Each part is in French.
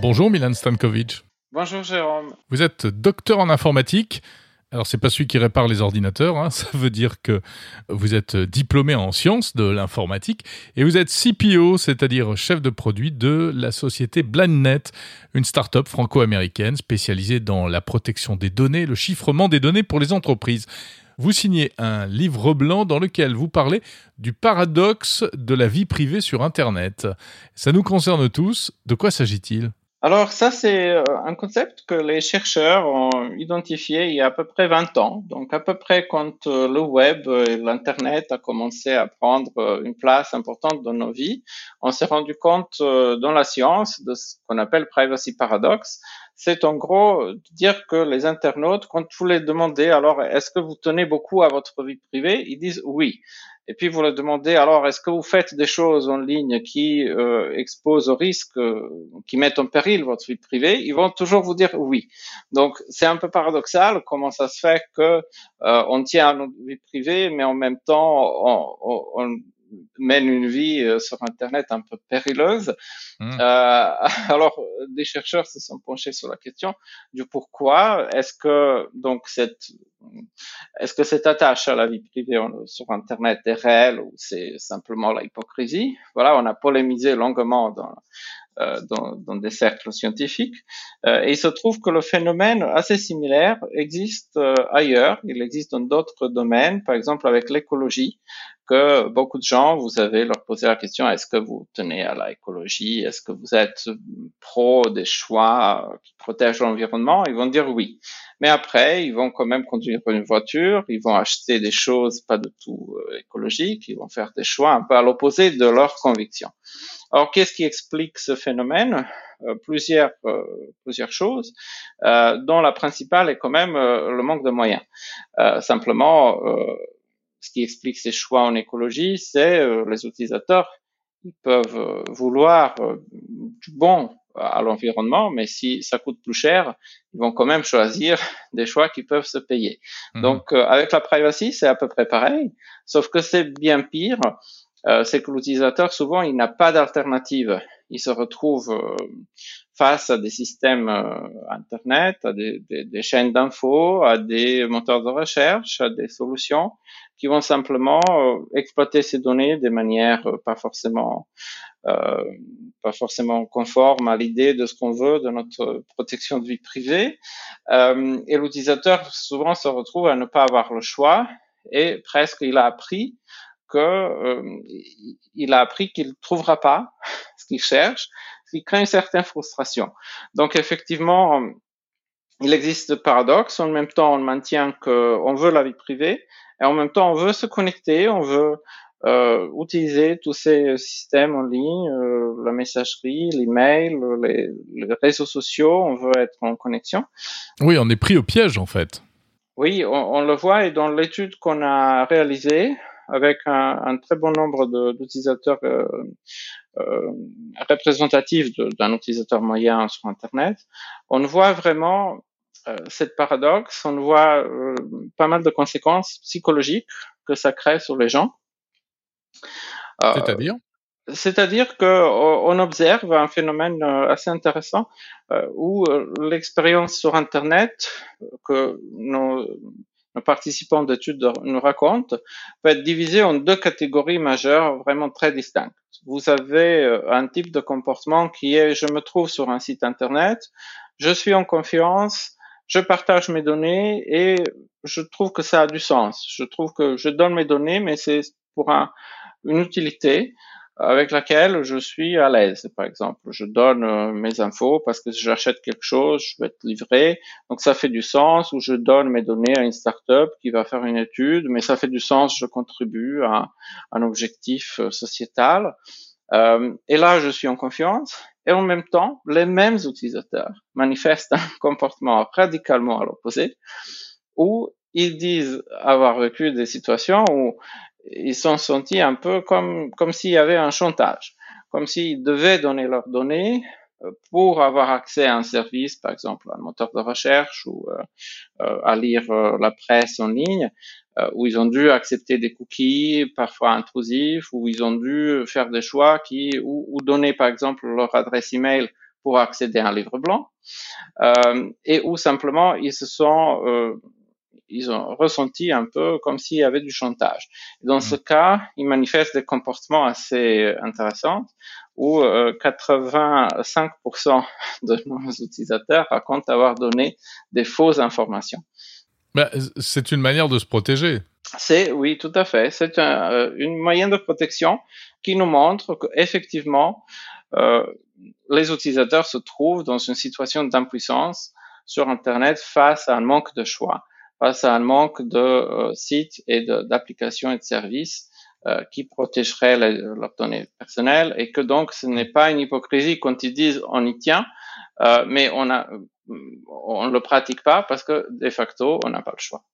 Bonjour Milan Stankovic. Bonjour Jérôme. Vous êtes docteur en informatique. Alors c'est pas celui qui répare les ordinateurs, hein. ça veut dire que vous êtes diplômé en sciences de l'informatique et vous êtes CPO, c'est-à-dire chef de produit de la société BlindNet, une start-up franco-américaine spécialisée dans la protection des données, le chiffrement des données pour les entreprises. Vous signez un livre blanc dans lequel vous parlez du paradoxe de la vie privée sur Internet. Ça nous concerne tous. De quoi s'agit-il? Alors ça, c'est euh, un concept que les chercheurs ont identifié il y a à peu près 20 ans. Donc à peu près quand euh, le web et l'Internet a commencé à prendre euh, une place importante dans nos vies, on s'est rendu compte dans la science de ce qu'on appelle privacy paradox. C'est en gros dire que les internautes, quand vous les demandez, alors est-ce que vous tenez beaucoup à votre vie privée, ils disent oui et puis vous leur demandez alors est-ce que vous faites des choses en ligne qui euh, exposent au risque, euh, qui mettent en péril votre vie privée, ils vont toujours vous dire oui. Donc c'est un peu paradoxal comment ça se fait que euh, on tient à notre vie privée, mais en même temps on, on, on mène une vie euh, sur Internet un peu périleuse. Hmm. Euh, alors, des chercheurs se sont penchés sur la question du pourquoi. Est-ce que donc cette est-ce que cette attache à la vie privée sur Internet est réelle ou c'est simplement la hypocrisie? Voilà, on a polémisé longuement dans euh, dans, dans, des cercles scientifiques. Euh, et il se trouve que le phénomène assez similaire existe euh, ailleurs. Il existe dans d'autres domaines, par exemple avec l'écologie, que beaucoup de gens, vous avez leur posé la question est-ce que vous tenez à l'écologie Est-ce que vous êtes pro des choix qui protègent l'environnement? Ils vont dire oui. Mais après, ils vont quand même conduire une voiture, ils vont acheter des choses pas du tout écologiques, ils vont faire des choix un peu à l'opposé de leurs convictions. Alors, qu'est-ce qui explique ce phénomène? Euh, plusieurs, euh, plusieurs choses, euh, dont la principale est quand même le manque de moyens. simplement, ce qui explique ces choix en écologie, c'est les utilisateurs ils peuvent vouloir du bon à l'environnement, mais si ça coûte plus cher, ils vont quand même choisir des choix qui peuvent se payer. Mmh. Donc, avec la privacy, c'est à peu près pareil, sauf que c'est bien pire euh, c'est que l'utilisateur, souvent, il n'a pas d'alternative. Il se retrouve euh, face à des systèmes euh, Internet, à des, chaînes d'infos, à des moteurs de recherche, à des solutions qui vont simplement exploiter ces données de manière pas forcément euh, pas forcément conforme à l'idée de ce qu'on veut de notre protection de vie privée. Euh, et l'utilisateur souvent se retrouve à ne pas avoir le choix et presque il a appris que euh, il a appris qu'il ne trouvera pas ce qu'il cherche, qui crée une certaine frustration. Donc effectivement, il existe de paradoxe. En même temps, on maintient qu'on veut la vie privée et en même temps, on veut se connecter, on veut euh, utiliser tous ces systèmes en ligne, euh, la messagerie, l'email, les, les réseaux sociaux, on veut être en connexion. Oui, on est pris au piège en fait. Oui, on, on le voit et dans l'étude qu'on a réalisée, avec un, un très bon nombre d'utilisateurs euh, euh, représentatifs d'un utilisateur moyen sur Internet, on voit vraiment euh, cette paradoxe, on voit euh, pas mal de conséquences psychologiques que ça crée sur les gens. C'est-à-dire? c'est-à-dire qu'on observe un phénomène assez intéressant où l'expérience sur Internet que nos nos participants d'études nous racontent, peut être divisé en deux catégories majeures vraiment très distinctes. Vous avez euh, un type de comportement qui est je me trouve sur un site internet, je suis en confiance, je partage mes données et je trouve que ça a du sens. Je trouve que je donne mes données, mais c'est pour un, une utilité avec laquelle je suis à l'aise. Par exemple, je donne euh, mes infos parce que j'achète quelque chose, je vais être livré. Donc ça fait du sens ou je donne mes données à une startup qui va faire une étude, mais ça fait du sens, je contribue à, un objectif euh, sociétal. Euh, et là, je suis en confiance. Et en même temps, les mêmes utilisateurs manifestent un comportement radicalement à l'opposé, où ils disent avoir vécu des situations où ils sont sentis un peu comme, comme s'il y avait un chantage, comme s'ils devaient donner leurs données euh, pour avoir accès à un service, par exemple un moteur de recherche ou euh, euh à lire euh, la presse en ligne. où ils ont dû accepter des cookies parfois intrusifs, où ils ont dû faire des choix qui ou, ou donner par exemple leur adresse email pour accéder à un livre blanc, euh, et où simplement ils se sont ils ont ressenti un peu comme s'il y avait du chantage. Dans ce mmh. cas, ils manifestent des comportements assez intéressants où 85% euh, de nos utilisateurs racontent avoir donné des fausses informations. Bah, c'est une manière de se protéger. C'est oui, tout à fait. C'est un, euh, une moyen de protection qui nous montre qu'effectivement, euh, les utilisateurs se trouvent dans une situation d'impuissance sur Internet face à un manque de choix, face à un manque de euh, sites et d'applications et de services euh, qui protégeraient leurs données personnelles et que donc ce n'est pas une hypocrisie quand ils disent on y tient, euh, mais on a on le pratique pas parce que de facto on n'a pas le choix.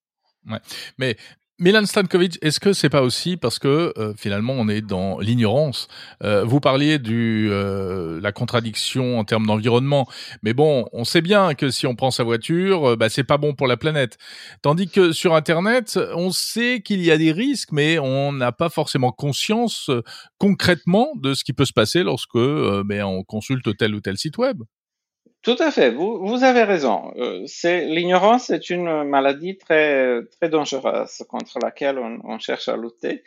Ouais. Mais Milan Stankovic, est-ce que c'est pas aussi parce que euh, finalement on est dans l'ignorance? Euh, Vous parliez du euh, la contradiction en termes d'environnement, mais bon, on sait bien que si on prend sa voiture, bah, c'est pas bon pour la planète. Tandis que sur Internet, on sait qu'il y a des risques, mais on n'a pas forcément conscience concrètement de ce qui peut se passer lorsque ben, on consulte tel ou tel site web. Tout à fait, vous, vous avez raison. Euh, c'est l'ignorance est une maladie très très dangereuse contre laquelle on, on cherche à lutter.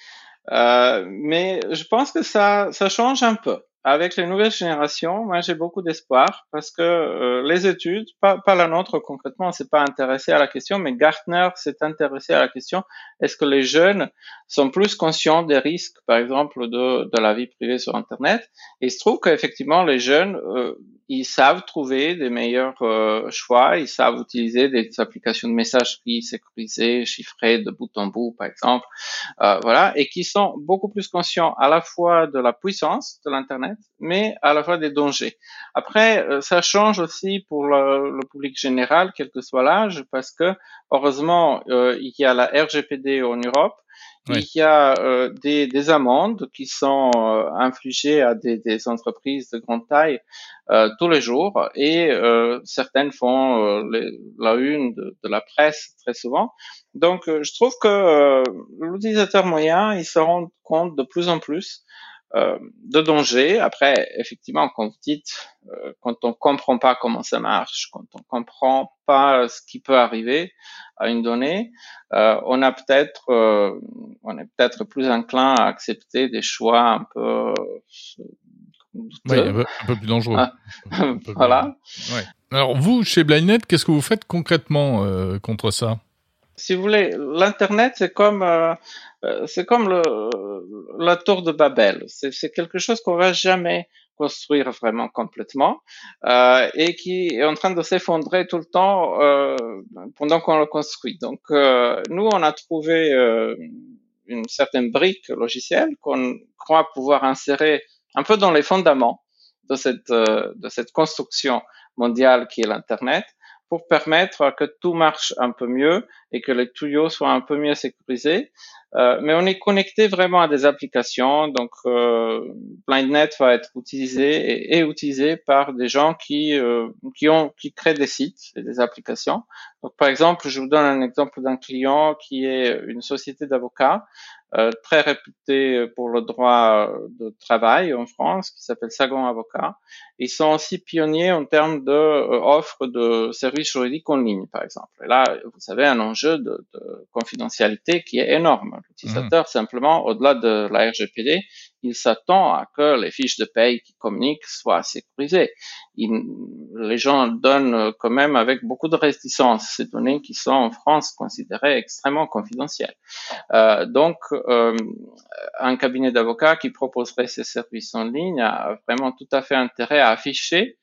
Euh, mais je pense que ça ça change un peu avec les nouvelles générations, moi j'ai beaucoup d'espoir parce que euh, les études, pas, pas la nôtre concrètement, on s'est pas intéressé à la question, mais Gartner s'est intéressé à la question est-ce que les jeunes sont plus conscients des risques, par exemple, de, de la vie privée sur Internet? Et il se trouve qu'effectivement les jeunes, euh, ils savent trouver des meilleurs euh, choix, ils savent utiliser des applications de messagerie sécurisées, chiffrées de bout en bout, par exemple, voilà, et qui sont beaucoup plus conscients à la fois de la puissance de l'Internet mais à la fois des dangers. Après, euh, ça change aussi pour le, public général, quel que soit l'âge, parce que heureusement, euh, il y a la RGPD en Europe, il y a euh, des, des, amendes qui sont infligées à des, des, entreprises de grande taille tous les jours et certaines font la une de, de, la presse très souvent. Donc, je trouve que l'utilisateur moyen, il se rend compte de plus en plus euh, de danger. Après, effectivement, quand vous dites, euh, quand on comprend pas comment ça marche, quand on comprend pas ce qui peut arriver à une donnée, euh, on a peut-être, on est peut-être plus enclin à accepter des choix un peu oui, un peu, plus dangereux. Ah, voilà. Ouais. Alors vous, chez Blindnet, qu'est-ce que vous faites concrètement contre ça? Si vous voulez, l'internet c'est comme euh, c'est comme le, la tour de Babel. C'est quelque chose qu'on va jamais construire vraiment complètement euh, et qui est en train de s'effondrer tout le temps euh, pendant qu'on le construit. Donc euh, nous, on a trouvé euh, une certaine brique logicielle qu'on croit pouvoir insérer un peu dans les fondements de cette, de cette construction mondiale qui est l'Internet pour permettre que tout marche un peu mieux et que les tuyaux soient un peu mieux sécurisés. Euh, mais on est connecté vraiment à des applications, donc euh, BlindNet va être utilisé et, utilisé par des gens qui euh, qui ont qui créent des sites et des applications. Donc par exemple, je vous donne un exemple d'un client qui est une société d'avocats euh, très réputé pour le droit de travail en France, qui s'appelle Sagon Avocat. Ils sont aussi pionniers en termes de euh, offres de services juridiques en ligne, par exemple. Et là, vous avez un enjeu de, de confidentialité qui est énorme. L'utilisateur, mmh. simplement, au-delà de la RGPD, il s'attend à que les fiches de paye qui communiquent soient sécurisées. les gens donnent quand même avec beaucoup de réticence ces données qui sont en France considérées extrêmement confidentielles. Euh, donc, euh, un cabinet d'avocats qui proposerait ces services en ligne a vraiment tout à fait intérêt à afficher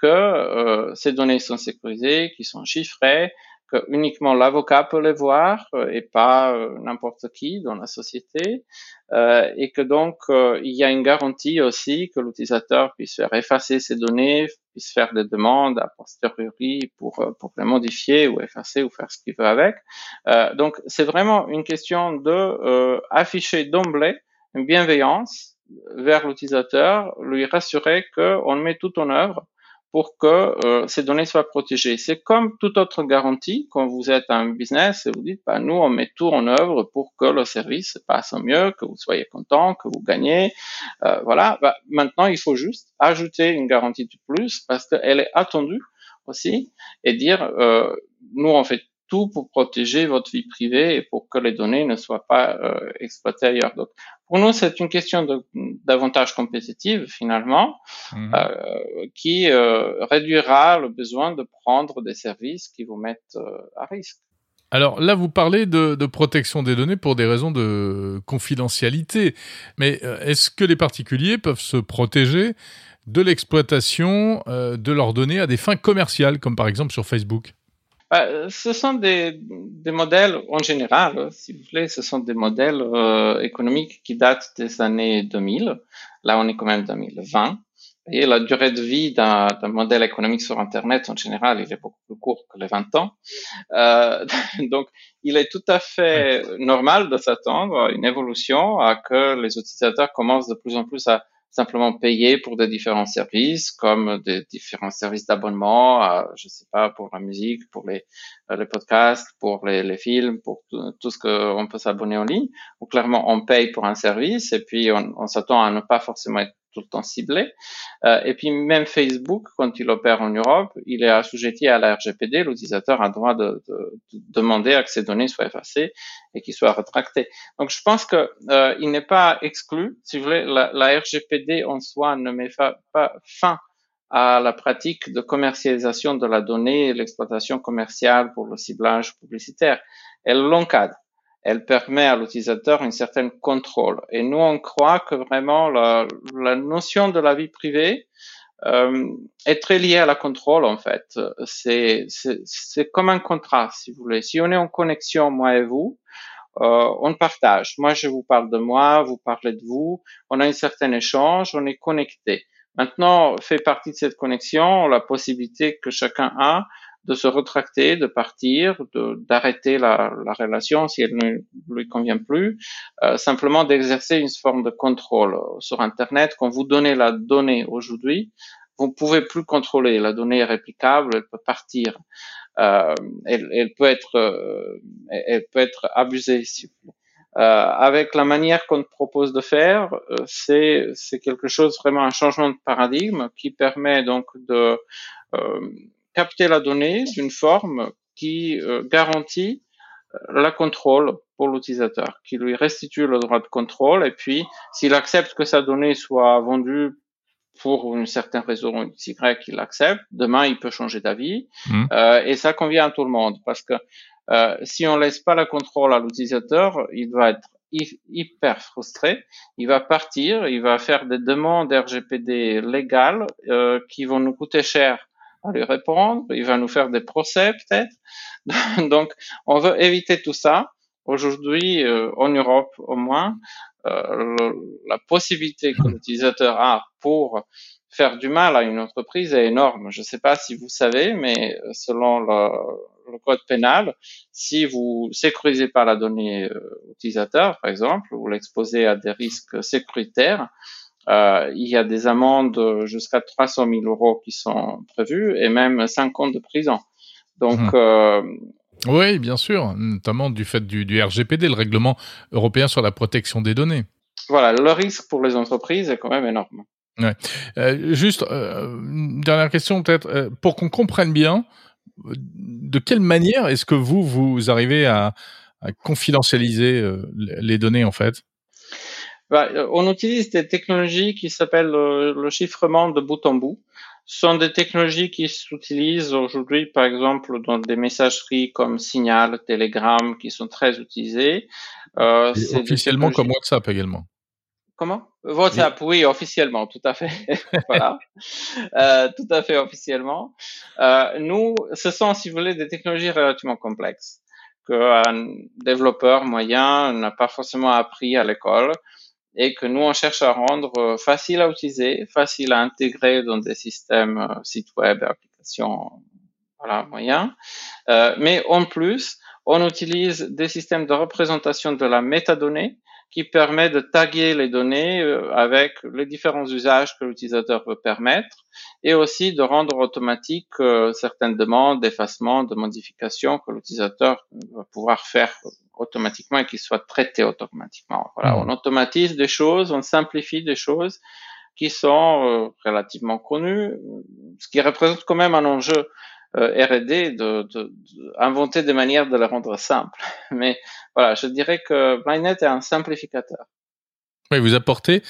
que euh, ces données sont sécurisées, qui sont chiffrées, que uniquement l'avocat peut les voir euh, et pas euh, n'importe qui dans la société, euh, et que donc il y a une garantie aussi que l'utilisateur puisse faire effacer ces données, puisse faire des demandes a posteriori pour pour les modifier ou effacer ou faire ce qu'il veut avec. donc c'est vraiment une question de afficher d'emblée une bienveillance vers l'utilisateur, lui rassurer qu'on met tout en œuvre pour que euh, ces données soient protégées. C'est comme toute autre garantie quand vous êtes un business et vous dites, bah, nous, on met tout en œuvre pour que le service se passe au mieux, que vous soyez content, que vous gagnez. Euh, voilà. Bah, maintenant, il faut juste ajouter une garantie de plus parce qu'elle est attendue aussi et dire, euh, nous, on fait tout pour protéger votre vie privée et pour que les données ne soient pas euh, exploitées ailleurs. Donc, pour nous, c'est une question d'avantage compétitif finalement, mhm. euh, qui euh, réduira le besoin de prendre des services qui vous mettent à risque. Alors là, vous parlez de, de, protection des données pour des raisons de confidentialité, mais est-ce que les particuliers peuvent se protéger de l'exploitation de leurs données à des fins commerciales, comme par exemple sur Facebook? Bah, ce sont des, des, modèles, en général, si vous voulez, ce sont des modèles euh, économiques qui datent des années 2000. Là, on est quand même 2020. Et la durée de vie d'un modèle économique sur Internet, en général, il est beaucoup plus court que les 20 ans. Euh, donc, il est tout à fait normal de s'attendre à une évolution, à que les utilisateurs commencent de plus en plus à simplement payer pour des différents services, comme des différents services d'abonnement, euh, je sais pas, pour la musique, pour les, euh, podcasts, pour les, films, pour tout, ce qu'on peut s'abonner en ligne. Ou clairement, on paye pour un service et puis on s'attend à ne pas forcément être tout le temps ciblé. Euh, et puis même Facebook, quand il opère en Europe, il est assujetti à la RGPD. L'utilisateur a le droit de, de, de, demander à que ses données soient effacées et qu'ils soient rétractées. Donc je pense que euh, il n'est pas exclu. Si vous voulez, la, la RGPD en soi ne met pas fin à la pratique de commercialisation de la donnée et l'exploitation commerciale pour le ciblage publicitaire. Elle l'encadre elle permet à l'utilisateur une certaine contrôle. Et nous, on croit que vraiment la, la notion de la vie privée euh, est très liée à la contrôle, en fait. C'est, c'est, comme un contrat, si vous voulez. Si on est en connexion, moi et vous, euh, on partage. Moi, je vous parle de moi, vous parlez de vous. On a un certain échange, on est connecté. Maintenant, fait partie de cette connexion la possibilité que chacun a de se retracter, de partir, d'arrêter la, la, relation si elle ne lui convient plus, euh, simplement d'exercer une forme de contrôle sur Internet. Quand vous donnez la donnée aujourd'hui, vous ne pouvez plus contrôler. La donnée est réplicable, elle peut partir, euh, elle, elle, peut être, euh, elle peut être abusée. Si euh, avec la manière qu'on propose de faire, euh, c'est c'est quelque chose vraiment un changement de paradigme qui permet donc de euh, capter la donnée d'une forme qui euh, garantit euh, la contrôle pour l'utilisateur, qui lui restitue le droit de contrôle, et puis s'il accepte que sa donnée soit vendue pour une certaine raison Y, il accepte, demain il peut changer d'avis, mmh. euh, et ça convient à tout le monde, parce que euh, si on laisse pas la contrôle à l'utilisateur, il va être hyper frustré, il va partir, il va faire des demandes RGPD légales euh, qui vont nous coûter cher à lui répondre, il va nous faire des procès peut-être. Donc, on veut éviter tout ça. Aujourd'hui, euh, en Europe au moins, euh, la possibilité que l'utilisateur a pour faire du mal à une entreprise est énorme. Je ne sais pas si vous savez, mais selon le, code pénal, si vous sécurisez pas la donnée euh, utilisateur, par exemple, vous l'exposez à des risques sécuritaires, euh, il y a des amendes jusqu'à 300 000 euros qui sont prévues et même 5 ans de prison. Donc, mmh. euh, oui, bien sûr, notamment du fait du, du, RGPD, le règlement européen sur la protection des données. Voilà, le risque pour les entreprises est quand même énorme. Ouais. Euh, juste, euh, dernière question peut-être, pour qu'on comprenne bien, de quelle manière est-ce que vous, vous arrivez à, à confidentialiser les données en fait? On utilise des technologies qui s'appellent le, le, chiffrement de bout en bout. Ce sont des technologies qui s'utilisent aujourd'hui, par exemple, dans des messageries comme Signal, Telegram, qui sont très utilisées. Euh, officiellement comme WhatsApp également. Comment? WhatsApp, oui. oui, officiellement, tout à fait. voilà, euh, tout à fait officiellement. Euh, nous, ce sont, si vous voulez, des technologies relativement complexes qu'un développeur moyen n'a pas forcément appris à l'école et que nous, on cherche à rendre euh, facile à utiliser, facile à intégrer dans des systèmes, euh, sites web, applications, voilà, moyens. Euh, mais en plus, on utilise des systèmes de représentation de la métadonnée qui permet de taguer les données euh, avec les différents usages que l'utilisateur veut permettre et aussi de rendre automatique euh, certaines demandes d'effacement, de modification que l'utilisateur va pouvoir faire automatiquement et qui soient traitées automatiquement. Voilà, mmh. on automatise des choses, on simplifie des choses qui sont euh, relativement connues, ce qui représente quand même un enjeu R&D de, inventer des manières de les rendre simples. Mais voilà, je dirais que BlindNet est un simplificateur. Oui, vous apportez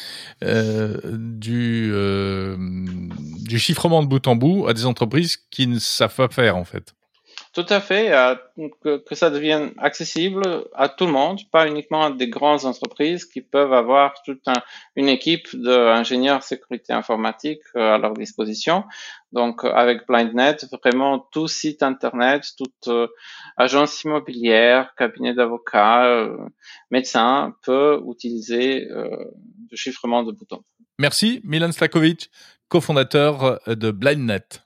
euh, euh, du chiffrement de bout en bout à des entreprises qui ne savent pas faire en fait. Tout à fait, euh, que, ça devienne accessible à tout le monde, pas uniquement à des grandes entreprises qui peuvent avoir toute une équipe d'ingénieurs sécurité informatique euh, à leur disposition. Donc, avec BlindNet, vraiment tout site internet, toute euh, agence immobilière, cabinet d'avocats, médecin peut utiliser le chiffrement de boutons. Merci, Milan Slakovic, cofondateur de BlindNet.